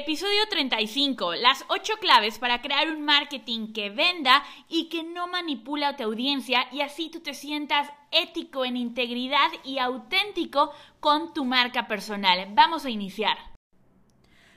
Episodio 35. Las 8 claves para crear un marketing que venda y que no manipula a tu audiencia y así tú te sientas ético, en integridad y auténtico con tu marca personal. Vamos a iniciar.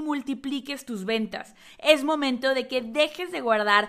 multipliques tus ventas. Es momento de que dejes de guardar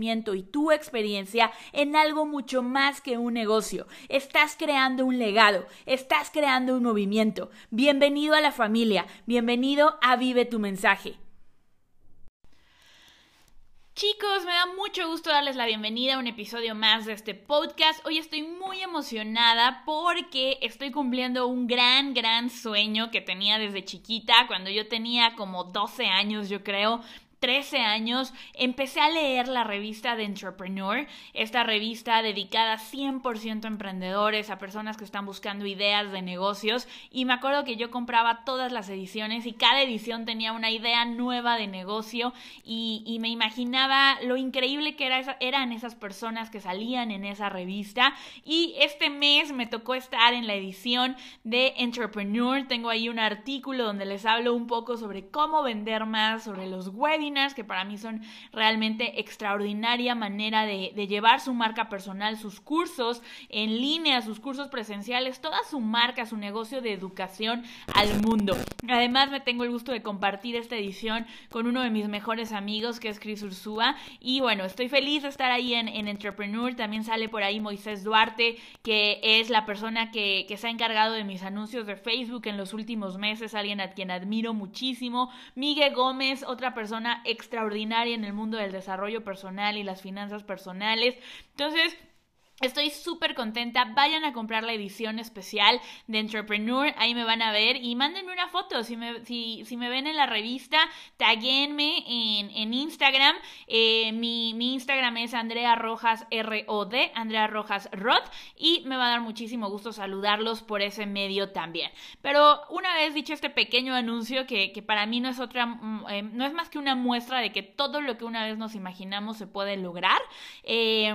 y tu experiencia en algo mucho más que un negocio. Estás creando un legado, estás creando un movimiento. Bienvenido a la familia, bienvenido a Vive tu mensaje. Chicos, me da mucho gusto darles la bienvenida a un episodio más de este podcast. Hoy estoy muy emocionada porque estoy cumpliendo un gran, gran sueño que tenía desde chiquita, cuando yo tenía como 12 años, yo creo. 13 años empecé a leer la revista de Entrepreneur, esta revista dedicada 100% a emprendedores, a personas que están buscando ideas de negocios y me acuerdo que yo compraba todas las ediciones y cada edición tenía una idea nueva de negocio y, me imaginaba lo increíble que era eran esas personas que salían en esa revista y este mes me tocó estar en la edición de Entrepreneur, tengo ahí un artículo donde les hablo un poco sobre cómo vender más, sobre los webinars, que para mí son realmente extraordinaria manera de, llevar su marca personal, sus cursos en línea, sus cursos presenciales, toda su marca, su negocio de educación al mundo. Además, me tengo el gusto de compartir esta edición con uno de mis mejores amigos, que es Chris Ursúa. Y bueno, estoy feliz de estar ahí en, Entrepreneur. También sale por ahí Moisés Duarte, que es la persona que, que se ha encargado de mis anuncios de Facebook en los últimos meses, alguien a quien admiro muchísimo. Miguel Gómez, otra persona extraordinaria en el mundo del desarrollo personal y las finanzas personales. Entonces, Estoy súper contenta. Vayan a comprar la edición especial de Entrepreneur. Ahí me van a ver y mándenme una foto. Si me, si, si me ven en la revista, taguenme en, en Instagram. Eh, mi, mi, Instagram es Andrea Rojas R-O-D, Andrea Rojas Rod. Y me va a dar muchísimo gusto saludarlos por ese medio también. Pero una vez dicho este pequeño anuncio, que, que para mí no es otra, mm, eh, no es más que una muestra de que todo lo que una vez nos imaginamos se puede lograr. Eh,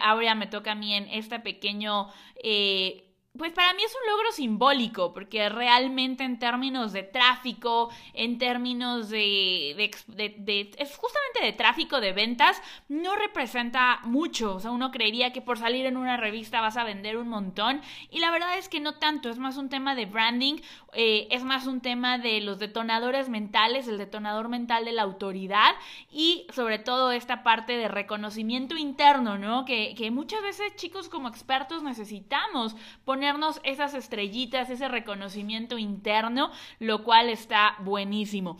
ahora me toca también este pequeño eh, pues para mí es un logro simbólico, porque realmente en términos de tráfico, en términos de, de, es justamente de tráfico de ventas, no representa mucho. O sea, uno creería que por salir en una revista vas a vender un montón, y la verdad es que no tanto, es más un tema de branding, eh, es más un tema de los detonadores mentales, el detonador mental de la autoridad, y sobre todo esta parte de reconocimiento interno, ¿no? Que, que muchas veces chicos como expertos necesitamos poner esas estrellitas, ese reconocimiento interno, lo cual está buenísimo.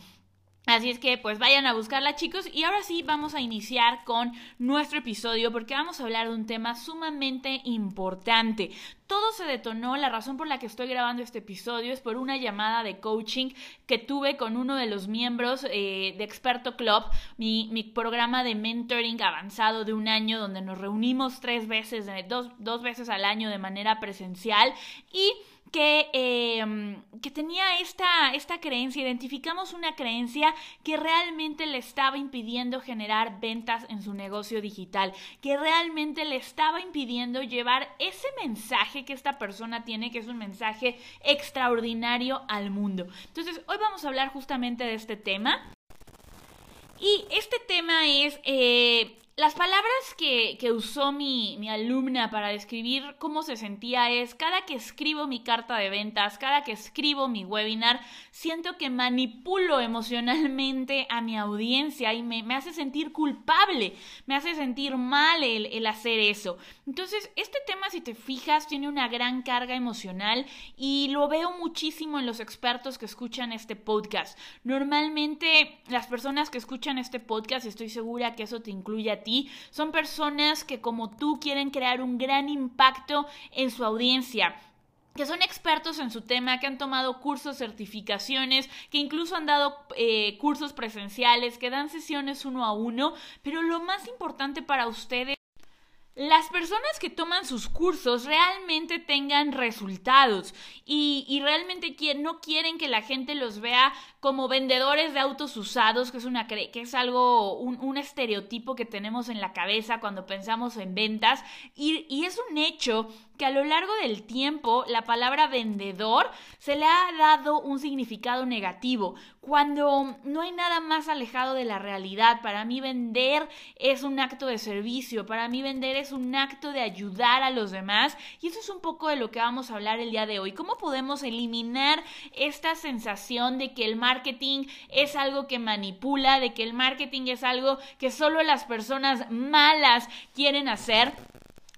Así es que pues vayan a buscarla chicos y ahora sí vamos a iniciar con nuestro episodio porque vamos a hablar de un tema sumamente importante. Todo se detonó, la razón por la que estoy grabando este episodio es por una llamada de coaching que tuve con uno de los miembros eh, de Experto Club, mi, mi, programa de mentoring avanzado de un año donde nos reunimos tres veces, dos, dos veces al año de manera presencial y que, em, que tenía esta, esta creencia, identificamos una creencia que realmente le estaba impidiendo generar ventas en su negocio digital, que realmente le estaba impidiendo llevar ese mensaje que esta persona tiene, que es un mensaje extraordinario al mundo. Entonces, hoy vamos a hablar justamente de este tema. Y este tema es eh, las palabras que, usó mi, mi, alumna para describir cómo se sentía es, cada que escribo mi carta de ventas, cada que escribo mi webinar, siento que manipulo emocionalmente a mi audiencia y me, hace sentir culpable, me hace sentir mal el, el hacer eso. Entonces, este tema, si te fijas, tiene una gran carga emocional y lo veo muchísimo en los expertos que escuchan este podcast. Normalmente, las personas que escuchan este podcast, estoy segura que eso te incluye a ti, son personas que como tú quieren crear un gran impacto en su audiencia que son expertos en su tema, que han tomado cursos, certificaciones, que incluso han dado eh, cursos presenciales, que dan sesiones uno a uno, pero lo más importante para ustedes las personas que toman sus cursos realmente tengan resultados y, realmente no quieren que la gente los vea como vendedores de autos usados, que es, una, que es algo, un, estereotipo que tenemos en la cabeza cuando pensamos en ventas. Y, y es un hecho que a lo largo del tiempo la palabra vendedor se le ha dado un significado negativo, cuando no hay nada más alejado de la realidad. Para mí vender es un acto de servicio, para mí vender es un acto de ayudar a los demás y eso es un poco de lo que vamos a hablar el día de hoy. ¿Cómo podemos eliminar esta sensación de que el marketing es algo que manipula, de que el marketing es algo que solo las personas malas quieren hacer?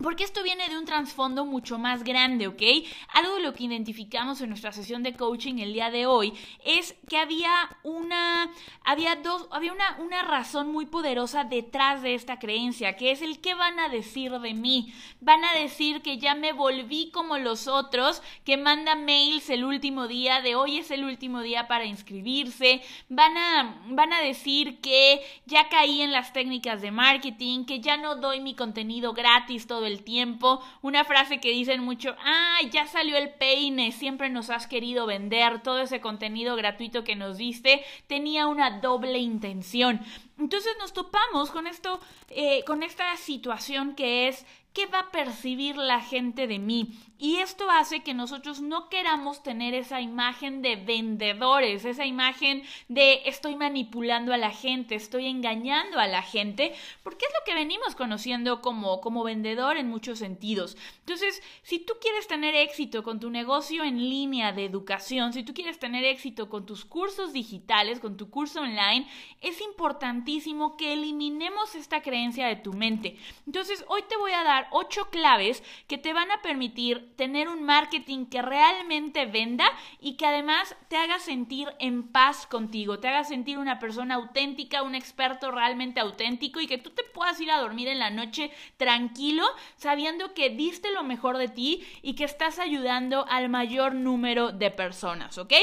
Porque esto viene de un trasfondo mucho más grande, ¿ok? Algo de lo que identificamos en nuestra sesión de coaching el día de hoy es que había una, había dos, había una, una razón muy poderosa detrás de esta creencia, que es el qué van a decir de mí. Van a decir que ya me volví como los otros, que mandan mails el último día, de hoy es el último día para inscribirse. Van a, van a decir que ya caí en las técnicas de marketing, que ya no doy mi contenido gratis todo tiempo. Una frase que dicen mucho, ah, ya salió el peine, siempre nos has querido vender, todo ese contenido gratuito que nos diste tenía una doble intención. Entonces nos topamos con esto, eh, con esta situación que es ¿qué va a percibir la gente de mí? Y esto hace que nosotros no queramos tener esa imagen de vendedores, esa imagen de estoy manipulando a la gente, estoy engañando a la gente, porque es lo que venimos conociendo como, como vendedor en muchos sentidos. Entonces, si tú quieres tener éxito con tu negocio en línea de educación, si tú quieres tener éxito con tus cursos digitales, con tu curso online, es importantísimo que eliminemos esta creencia de tu mente. Entonces, hoy te voy a dar ocho claves que te van a permitir tener un marketing que realmente venda y que además te haga sentir en paz contigo, te haga sentir una persona auténtica, un experto realmente auténtico y que tú te puedas ir a dormir en la noche tranquilo sabiendo que diste lo mejor de ti y que estás ayudando al mayor número de personas, ¿ok?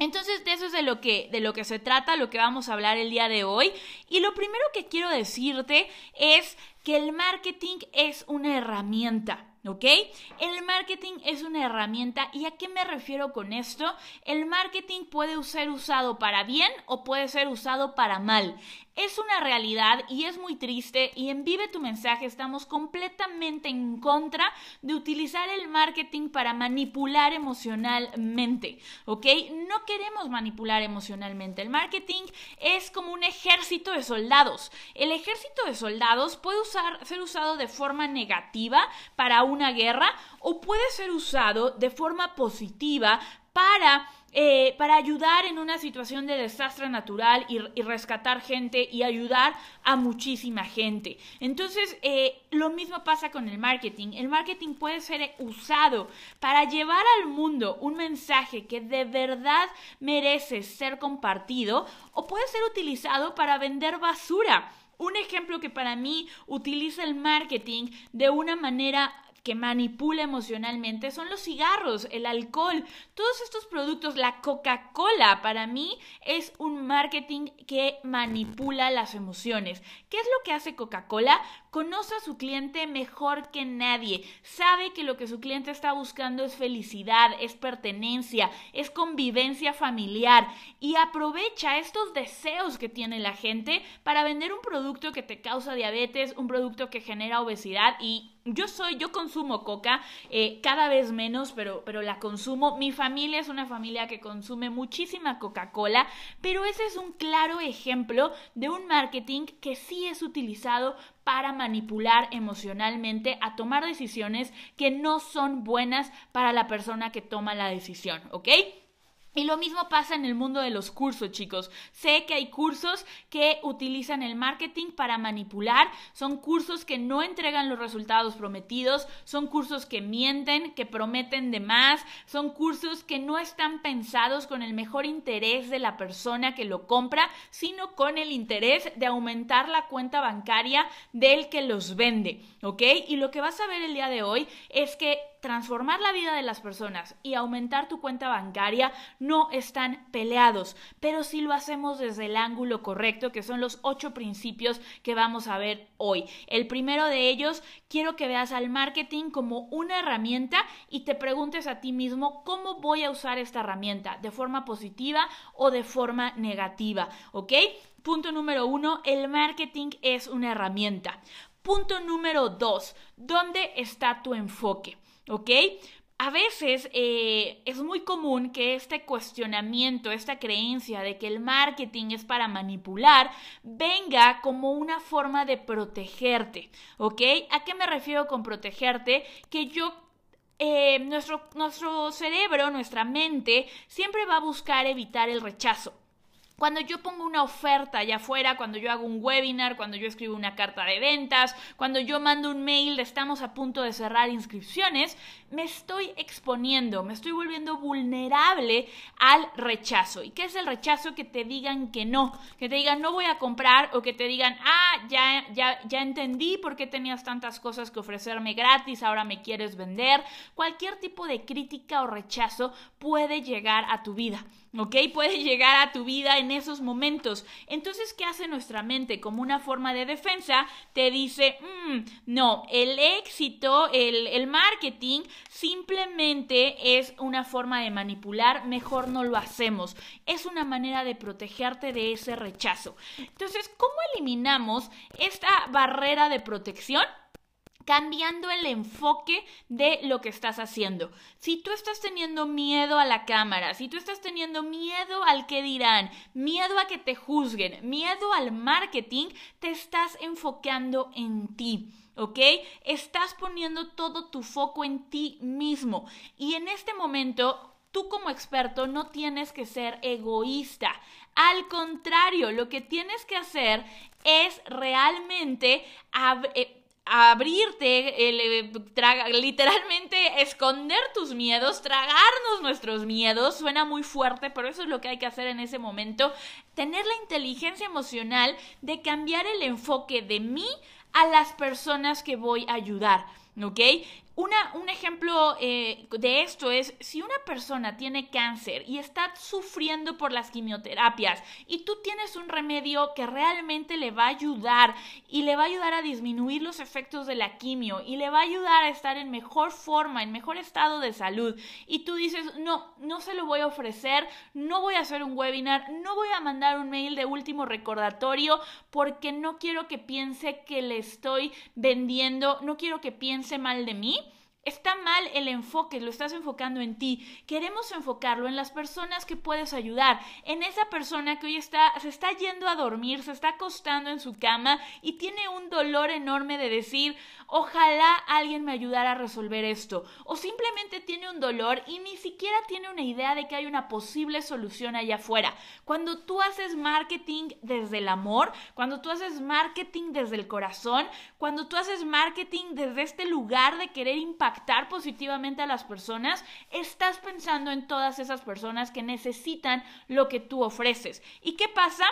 Entonces, de eso es de lo que de lo que se trata, lo que vamos a hablar el día de hoy. Y lo primero que quiero decirte es que el marketing es una herramienta. ¿Ok? El marketing es una herramienta y a qué me refiero con esto? El marketing puede ser usado para bien o puede ser usado para mal. Es una realidad y es muy triste y en Vive tu mensaje estamos completamente en contra de utilizar el marketing para manipular emocionalmente, ¿ok? No queremos manipular emocionalmente. El marketing es como un ejército de soldados. El ejército de soldados puede ser usado de forma negativa para una guerra o puede ser usado de forma positiva para eh, para ayudar en una situación de desastre natural y, rescatar gente y ayudar a muchísima gente. Entonces, eh, lo mismo pasa con el marketing. El marketing puede ser usado para llevar al mundo un mensaje que de verdad merece ser compartido o puede ser utilizado para vender basura. Un ejemplo que para mí utiliza el marketing de una manera que manipula emocionalmente son los cigarros, el alcohol, todos estos productos. La Coca-Cola para mí es un marketing que manipula las emociones. ¿Qué es lo que hace Coca-Cola? Conoce a su cliente mejor que nadie. Sabe que lo que su cliente está buscando es felicidad, es pertenencia, es convivencia familiar y aprovecha estos deseos que tiene la gente para vender un producto que te causa diabetes, un producto que genera obesidad y yo soy, yo consumo coca eh, cada vez menos, pero, pero la consumo. Mi familia es una familia que consume muchísima Coca-Cola, pero ese es un claro ejemplo de un marketing que sí es utilizado para manipular emocionalmente a tomar decisiones que no son buenas para la persona que toma la decisión, ¿ok? Y lo mismo pasa en el mundo de los cursos, chicos. Sé que hay cursos que utilizan el marketing para manipular, son cursos que no entregan los resultados prometidos, son cursos que mienten, que prometen de más, son cursos que no están pensados con el mejor interés de la persona que lo compra, sino con el interés de aumentar la cuenta bancaria del que los vende, ¿ok? Y lo que vas a ver el día de hoy es que transformar la vida de las personas y aumentar tu cuenta bancaria no están peleados, pero si lo hacemos desde el ángulo correcto, que son los ocho principios que vamos a ver hoy. El primero de ellos, quiero que veas al marketing como una herramienta y te preguntes a ti mismo cómo voy a usar esta herramienta, de forma positiva o de forma negativa, ¿ok? Punto número uno, el marketing es una herramienta. Punto número dos, ¿dónde está tu enfoque? ¿Ok? A veces eh, es muy común que este cuestionamiento, esta creencia de que el marketing es para manipular, venga como una forma de protegerte, ¿ok? ¿A qué me refiero con protegerte? Que yo eh, nuestro, nuestro cerebro, nuestra mente, siempre va a buscar evitar el rechazo. Cuando yo pongo una oferta allá afuera, cuando yo hago un webinar, cuando yo escribo una carta de ventas, cuando yo mando un mail estamos a punto de cerrar inscripciones, me estoy exponiendo, me estoy volviendo vulnerable al rechazo. ¿Y qué es el rechazo? Que te digan que no, que te digan no voy a comprar o que te digan, ah, ya, ya, ya entendí por qué tenías tantas cosas que ofrecerme gratis, ahora me quieres vender. Cualquier tipo de crítica o rechazo puede llegar a tu vida. ¿Ok? Puede llegar a tu vida en esos momentos. Entonces, ¿qué hace nuestra mente? Como una forma de defensa, te dice, mm, no, el éxito, el, el marketing simplemente es una forma de manipular, mejor no lo hacemos. Es una manera de protegerte de ese rechazo. Entonces, ¿cómo eliminamos esta barrera de protección? Cambiando el enfoque de lo que estás haciendo. Si tú estás teniendo miedo a la cámara, si tú estás teniendo miedo al que dirán, miedo a que te juzguen, miedo al marketing, te estás enfocando en ti. ¿ok? Estás poniendo todo tu foco en ti mismo. Y en este momento, tú como experto no tienes que ser egoísta. Al contrario, lo que tienes que hacer es realmente... Eh, abrirte, eh, literalmente esconder tus miedos, tragarnos nuestros miedos, suena muy fuerte, pero eso es lo que hay que hacer en ese momento, tener la inteligencia emocional de cambiar el enfoque de mí a las personas que voy a ayudar. ¿ok? Un ejemplo eh, de esto es si una persona tiene cáncer y está sufriendo por las quimioterapias y tú tienes un remedio que realmente le va a ayudar y le va a ayudar a disminuir los efectos de la quimio y le va a ayudar a estar en mejor forma, en mejor estado de salud y tú dices, no, no se lo voy a ofrecer, no voy a hacer un webinar, no voy a mandar un mail de último recordatorio porque no quiero que piense que le estoy vendiendo, no quiero que piense mal de mí Está mal el enfoque, lo estás enfocando en ti. Queremos enfocarlo en las personas que puedes ayudar, en esa persona que hoy está, se está yendo a dormir, se está acostando en su cama y tiene un dolor enorme de decir, ojalá alguien me ayudara a resolver esto. O simplemente tiene un dolor y ni siquiera tiene una idea de que hay una posible solución allá afuera. Cuando tú haces marketing desde el amor, cuando tú haces marketing desde el corazón, cuando tú haces marketing desde este lugar de querer impactar, impactar positivamente a las personas, estás pensando en todas esas personas que necesitan lo que tú ofreces. ¿Y qué pasa?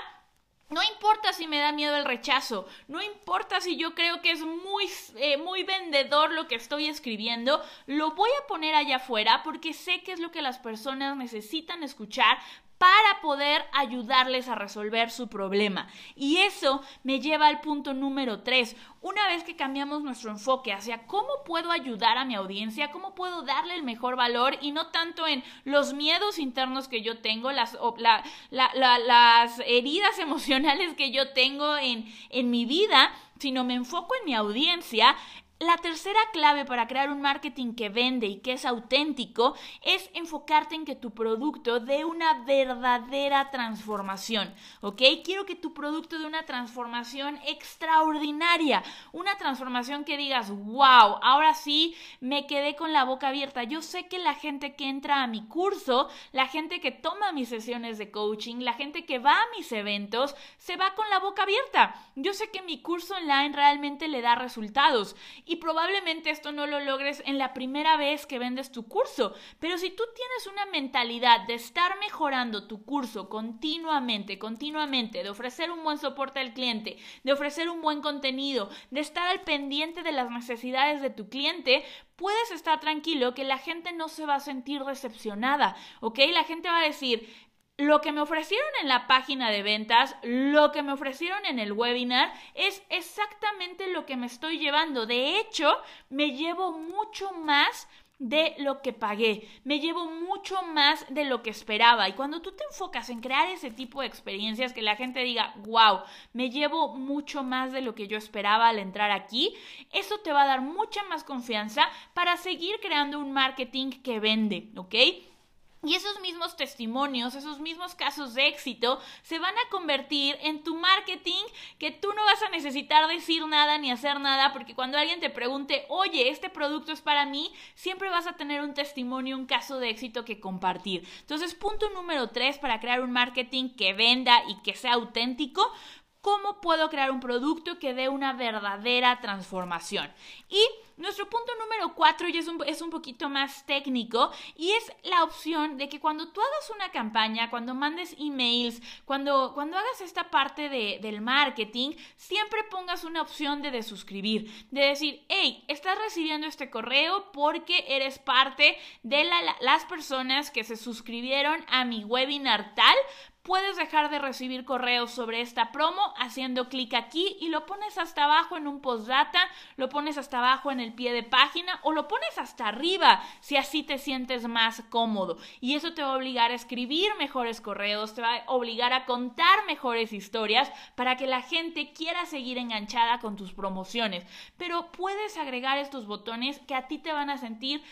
No importa si me da miedo el rechazo, no importa si yo creo que es muy, eh, muy vendedor lo que estoy escribiendo, lo voy a poner allá afuera porque sé que es lo que las personas necesitan escuchar para poder ayudarles a resolver su problema. Y eso me lleva al punto número tres. Una vez que cambiamos nuestro enfoque hacia cómo puedo ayudar a mi audiencia, cómo puedo darle el mejor valor y no tanto en los miedos internos que yo tengo, las, las heridas emocionales que yo tengo en, en mi vida, sino me enfoco en mi audiencia, La tercera clave para crear un marketing que vende y que es auténtico es enfocarte en que tu producto dé una verdadera transformación, ¿ok? Quiero que tu producto dé una transformación extraordinaria, una transformación que digas, wow, ahora sí me quedé con la boca abierta. Yo sé que la gente que entra a mi curso, la gente que toma mis sesiones de coaching, la gente que va a mis eventos, se va con la boca abierta. Yo sé que mi curso online realmente le da resultados y probablemente esto no lo logres en la primera vez que vendes tu curso, pero si tú tienes una mentalidad de estar mejorando tu curso continuamente, continuamente, de ofrecer un buen soporte al cliente, de ofrecer un buen contenido, de estar al pendiente de las necesidades de tu cliente, puedes estar tranquilo que la gente no se va a sentir decepcionada, ¿ok? La gente va a decir, lo que me ofrecieron en la página de ventas, lo que me ofrecieron en el webinar, es exactamente lo que me estoy llevando. De hecho, me llevo mucho más de lo que pagué, me llevo mucho más de lo que esperaba. Y cuando tú te enfocas en crear ese tipo de experiencias, que la gente diga, wow, me llevo mucho más de lo que yo esperaba al entrar aquí, eso te va a dar mucha más confianza para seguir creando un marketing que vende, ¿ok? Y esos mismos testimonios, esos mismos casos de éxito se van a convertir en tu marketing que tú no vas a necesitar decir nada ni hacer nada porque cuando alguien te pregunte, oye, este producto es para mí, siempre vas a tener un testimonio, un caso de éxito que compartir. Entonces, punto número tres para crear un marketing que venda y que sea auténtico, ¿Cómo puedo crear un producto que dé una verdadera transformación? Y nuestro punto número cuatro ya es un, es un poquito más técnico y es la opción de que cuando tú hagas una campaña, cuando mandes emails, cuando, cuando hagas esta parte de, del marketing, siempre pongas una opción de desuscribir, de decir, hey, estás recibiendo este correo porque eres parte de las personas que se suscribieron a mi webinar tal Puedes dejar de recibir correos sobre esta promo haciendo clic aquí y lo pones hasta abajo en un postdata, lo pones hasta abajo en el pie de página o lo pones hasta arriba si así te sientes más cómodo. Y eso te va a obligar a escribir mejores correos, te va a obligar a contar mejores historias para que la gente quiera seguir enganchada con tus promociones. Pero puedes agregar estos botones que a ti te van a sentir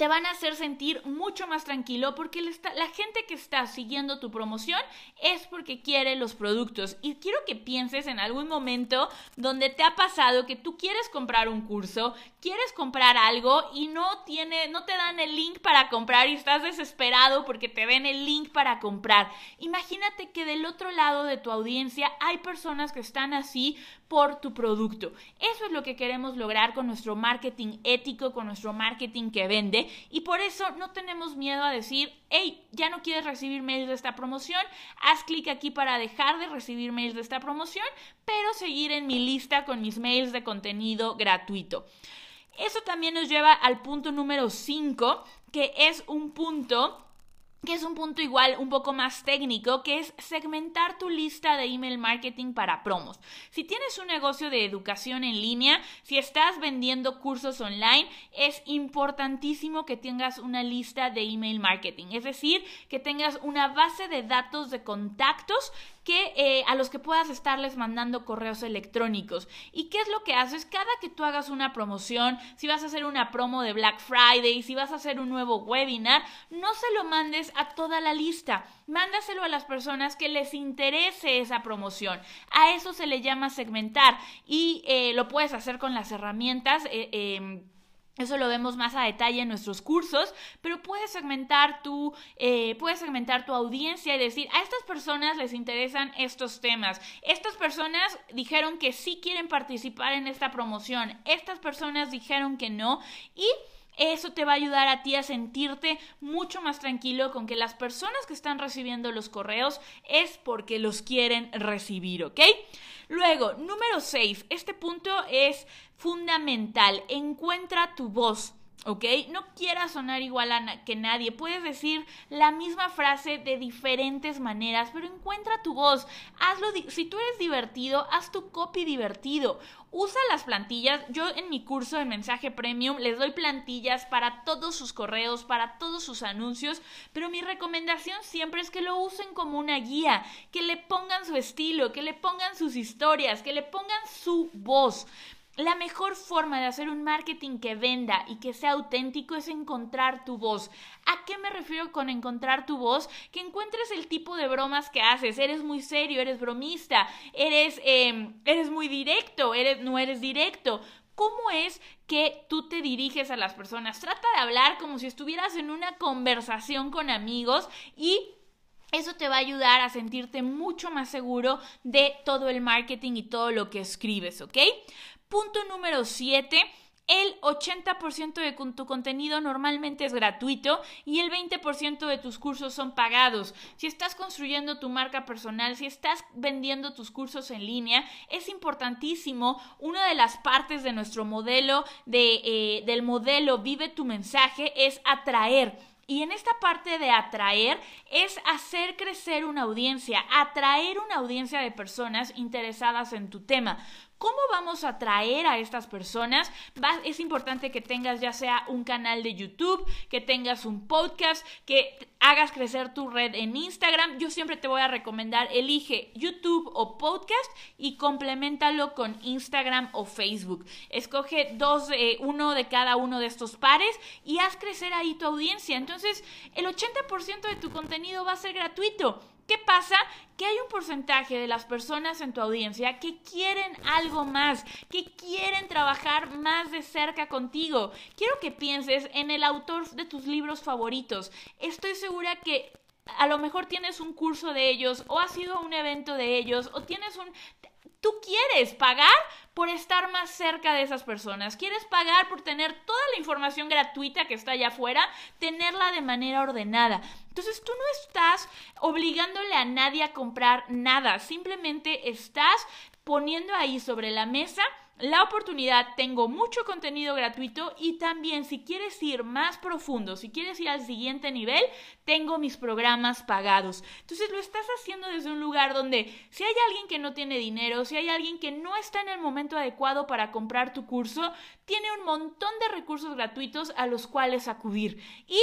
te van a hacer sentir mucho más tranquilo porque la gente que está siguiendo tu promoción es porque quiere los productos. Y quiero que pienses en algún momento donde te ha pasado que tú quieres comprar un curso, quieres comprar algo y no tiene, no te dan el link para comprar y estás desesperado porque te den el link para comprar. Imagínate que del otro lado de tu audiencia hay personas que están así por tu producto. Eso es lo que queremos lograr con nuestro marketing ético, con nuestro marketing que vende y por eso no tenemos miedo a decir, hey, ya no quieres recibir mails de esta promoción, haz clic aquí para dejar de recibir mails de esta promoción, pero seguir en mi lista con mis mails de contenido gratuito. Eso también nos lleva al punto número 5, que es un punto que es un punto igual un poco más técnico, que es segmentar tu lista de email marketing para promos. Si tienes un negocio de educación en línea, si estás vendiendo cursos online, es importantísimo que tengas una lista de email marketing, es decir, que tengas una base de datos de contactos eh, a los que puedas estarles mandando correos electrónicos. ¿Y qué es lo que haces? Cada que tú hagas una promoción, si vas a hacer una promo de Black Friday, si vas a hacer un nuevo webinar, no se lo mandes a toda la lista. Mándaselo a las personas que les interese esa promoción. A eso se le llama segmentar y eh, lo puedes hacer con las herramientas. Eh, em, eso lo vemos más a detalle en nuestros cursos, pero puedes segmentar tu, eh, puedes segmentar tu audiencia y decir, a estas personas les interesan estos temas. Estas personas dijeron que sí quieren participar en esta promoción. Estas personas dijeron que no. Y eso te va a ayudar a ti a sentirte mucho más tranquilo con que las personas que están recibiendo los correos es porque los quieren recibir, ¿ok? Luego, número 6, este punto es fundamental, encuentra tu voz. ¿Ok? No quieras sonar igual a que nadie. Puedes decir la misma frase de diferentes maneras, pero encuentra tu voz. Hazlo. Si tú eres divertido, haz tu copy divertido. Usa las plantillas. Yo en mi curso de mensaje premium les doy plantillas para todos sus correos, para todos sus anuncios, pero mi recomendación siempre es que lo usen como una guía, que le pongan su estilo, que le pongan sus historias, que le pongan su voz. La mejor forma de hacer un marketing que venda y que sea auténtico es encontrar tu voz. ¿A qué me refiero con encontrar tu voz? Que encuentres el tipo de bromas que haces. Eres muy serio, eres bromista, eres, em, eres muy directo, no eres directo. ¿Cómo es que tú te diriges a las personas? Trata de hablar como si estuvieras en una conversación con amigos y eso te va a ayudar a sentirte mucho más seguro de todo el marketing y todo lo que escribes, ¿ok? Punto número 7. El 80% de tu contenido normalmente es gratuito y el 20% de tus cursos son pagados. Si estás construyendo tu marca personal, si estás vendiendo tus cursos en línea, es importantísimo. Una de las partes de nuestro modelo, de, eh, del modelo Vive tu mensaje, es atraer. Y en esta parte de atraer es hacer crecer una audiencia, atraer una audiencia de personas interesadas en tu tema. ¿Cómo vamos a atraer a estas personas? es importante que tengas ya sea un canal de YouTube, que tengas un podcast, que hagas crecer tu red en Instagram. Yo siempre te voy a recomendar, elige YouTube o podcast y complementalo con Instagram o Facebook. Escoge dos, eh, uno de cada uno de estos pares y haz crecer ahí tu audiencia. Entonces, el 80% de tu contenido va a ser gratuito. ¿Qué pasa? Que hay un porcentaje de las personas en tu audiencia que quieren algo más, que quieren trabajar más de cerca contigo. Quiero que pienses en el autor de tus libros favoritos. Estoy segura que a lo mejor tienes un curso de ellos o has ido a un evento de ellos o tienes un Tú quieres pagar por estar más cerca de esas personas, quieres pagar por tener toda la información gratuita que está allá afuera, tenerla de manera ordenada. Entonces tú no estás obligándole a nadie a comprar nada, simplemente estás poniendo ahí sobre la mesa la oportunidad, tengo mucho contenido gratuito y también si quieres ir más profundo, si quieres ir al siguiente nivel, tengo mis programas pagados. Entonces lo estás haciendo desde un lugar donde si hay alguien que no tiene dinero, si hay alguien que no está en el momento adecuado para comprar tu curso, tiene un montón de recursos gratuitos a los cuales acudir. Y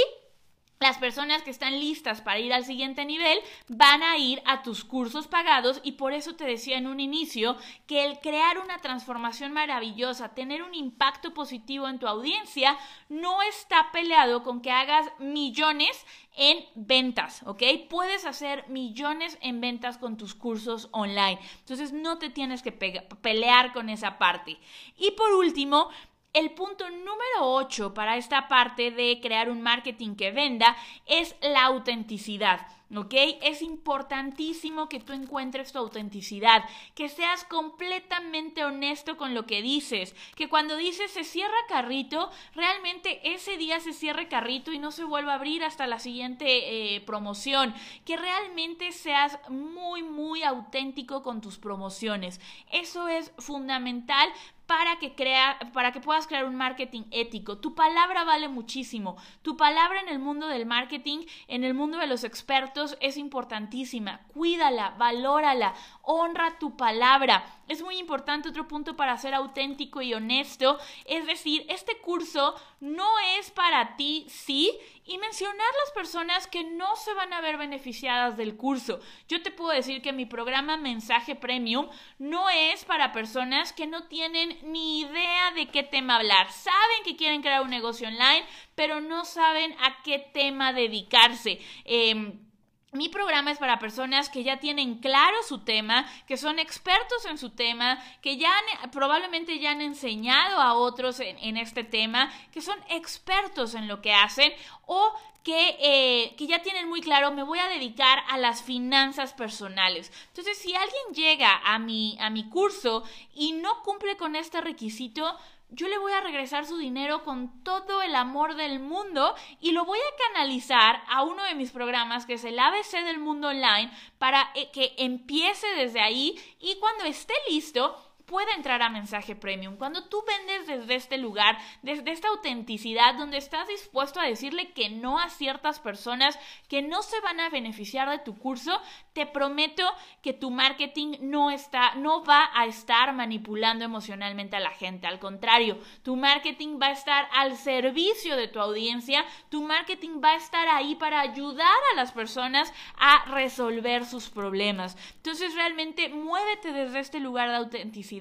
las personas que están listas para ir al siguiente nivel van a ir a tus cursos pagados y por eso te decía en un inicio que el crear una transformación maravillosa, tener un impacto positivo en tu audiencia, no está peleado con que hagas millones en ventas, ¿ok? Puedes hacer millones en ventas con tus cursos online. Entonces no te tienes que pelear con esa parte. Y por último, el punto número 8 para esta parte de crear un marketing que venda es la autenticidad. ¿ok? Es importantísimo que tú encuentres tu autenticidad, que seas completamente honesto con lo que dices, que cuando dices se cierra carrito, realmente ese día se cierre carrito y no se vuelva a abrir hasta la siguiente eh, promoción, que realmente seas muy, muy auténtico con tus promociones. Eso es fundamental para que, crea, para que puedas crear un marketing ético. Tu palabra vale muchísimo. Tu palabra en el mundo del marketing, en el mundo de los expertos, es importantísima. Cuídala, valórala, honra tu palabra. Es muy importante otro punto para ser auténtico y honesto. Es decir, este curso no es para ti, sí, y mencionar las personas que no se van a ver beneficiadas del curso. Yo te puedo decir que mi programa Mensaje Premium no es para personas que no tienen ni idea de qué tema hablar. Saben que quieren crear un negocio online, pero no saben a qué tema dedicarse. Em, mi programa es para personas que ya tienen claro su tema, que son expertos en su tema, que ya probablemente ya han enseñado a otros en, este tema, que son expertos en lo que hacen o que, eh, que, ya tienen muy claro, me voy a dedicar a las finanzas personales. Entonces, si alguien llega a mi, a mi curso y no cumple con este requisito, yo le voy a regresar su dinero con todo el amor del mundo y lo voy a canalizar a uno de mis programas que es el ABC del mundo online para eh, que empiece desde ahí y cuando esté listo puede entrar a mensaje premium. Cuando tú vendes desde este lugar, desde esta autenticidad, donde estás dispuesto a decirle que no a ciertas personas que no se van a beneficiar de tu curso, te prometo que tu marketing no está, no va a estar manipulando emocionalmente a la gente. Al contrario, tu marketing va a estar al servicio de tu audiencia. Tu marketing va a estar ahí para ayudar a las personas a resolver sus problemas. Entonces, realmente muévete desde este lugar de autenticidad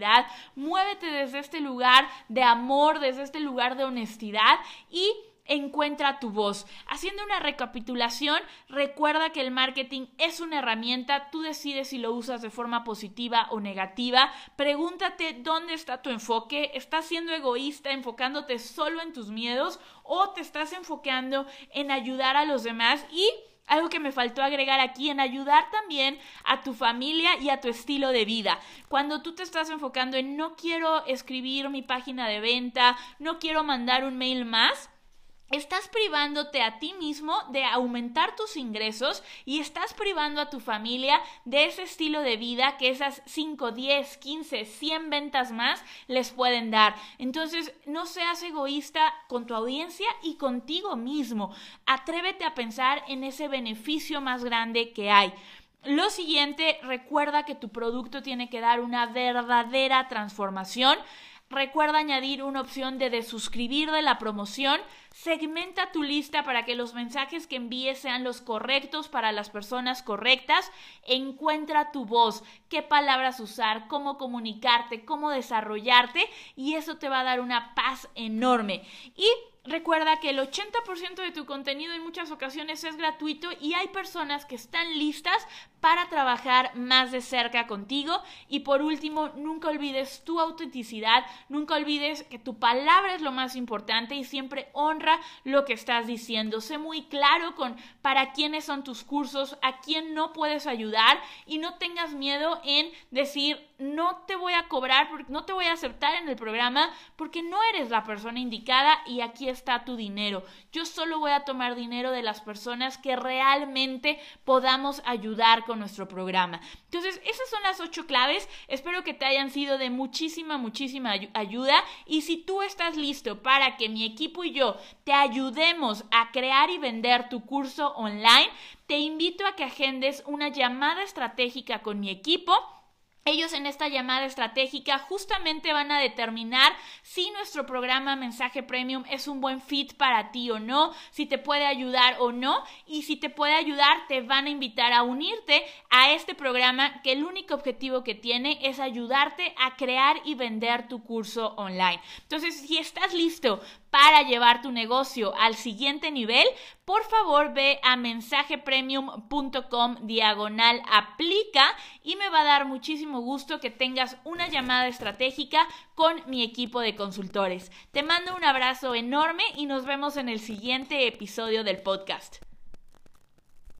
muévete desde este lugar de amor, desde este lugar de honestidad y encuentra tu voz. Haciendo una recapitulación, recuerda que el marketing es una herramienta, tú decides si lo usas de forma positiva o negativa. Pregúntate dónde está tu enfoque, ¿estás siendo egoísta enfocándote solo en tus miedos o te estás enfocando en ayudar a los demás y algo que me faltó agregar aquí en ayudar también a tu familia y a tu estilo de vida. Cuando tú te estás enfocando en no quiero escribir mi página de venta, no quiero mandar un mail más, Estás privándote a ti mismo de aumentar tus ingresos y estás privando a tu familia de ese estilo de vida que esas 5, 10, 15, 100 ventas más les pueden dar. Entonces, no seas egoísta con tu audiencia y contigo mismo. Atrévete a pensar en ese beneficio más grande que hay. Lo siguiente, recuerda que tu producto tiene que dar una verdadera transformación. Recuerda añadir una opción de desuscribir de la promoción. Segmenta tu lista para que los mensajes que envíes sean los correctos para las personas correctas. Encuentra tu voz, qué palabras usar, cómo comunicarte, cómo desarrollarte y eso te va a dar una paz enorme. Y Recuerda que el 80% de tu contenido en muchas ocasiones es gratuito y hay personas que están listas para trabajar más de cerca contigo. Y por último, nunca olvides tu autenticidad, nunca olvides que tu palabra es lo más importante y siempre honra lo que estás diciendo. Sé muy claro con para quiénes son tus cursos, a quién no puedes ayudar y no tengas miedo en decir no te voy a cobrar, no te voy a aceptar en el programa porque no eres la persona indicada y aquí está tu dinero. Yo solo voy a tomar dinero de las personas que realmente podamos ayudar nuestro programa. Entonces, esas son las ocho claves. Espero que te hayan sido de muchísima, muchísima ayuda. Y si tú estás listo para que mi equipo y yo te ayudemos a crear y vender tu curso online, te invito a que agendes una llamada estratégica con mi equipo ellos en esta llamada estratégica justamente van a determinar si nuestro programa Mensaje Premium es un buen fit para ti o no, si te puede ayudar o no, y si te puede ayudar te van a invitar a unirte a este programa que el único objetivo que tiene es ayudarte a crear y vender tu curso online. Entonces, si estás listo para llevar tu negocio al siguiente nivel, por favor ve a mensajepremium.com diagonal aplica y me va a dar muchísimo gusto que tengas una llamada estratégica con mi equipo de consultores. Te mando un abrazo enorme y nos vemos en el siguiente episodio del podcast.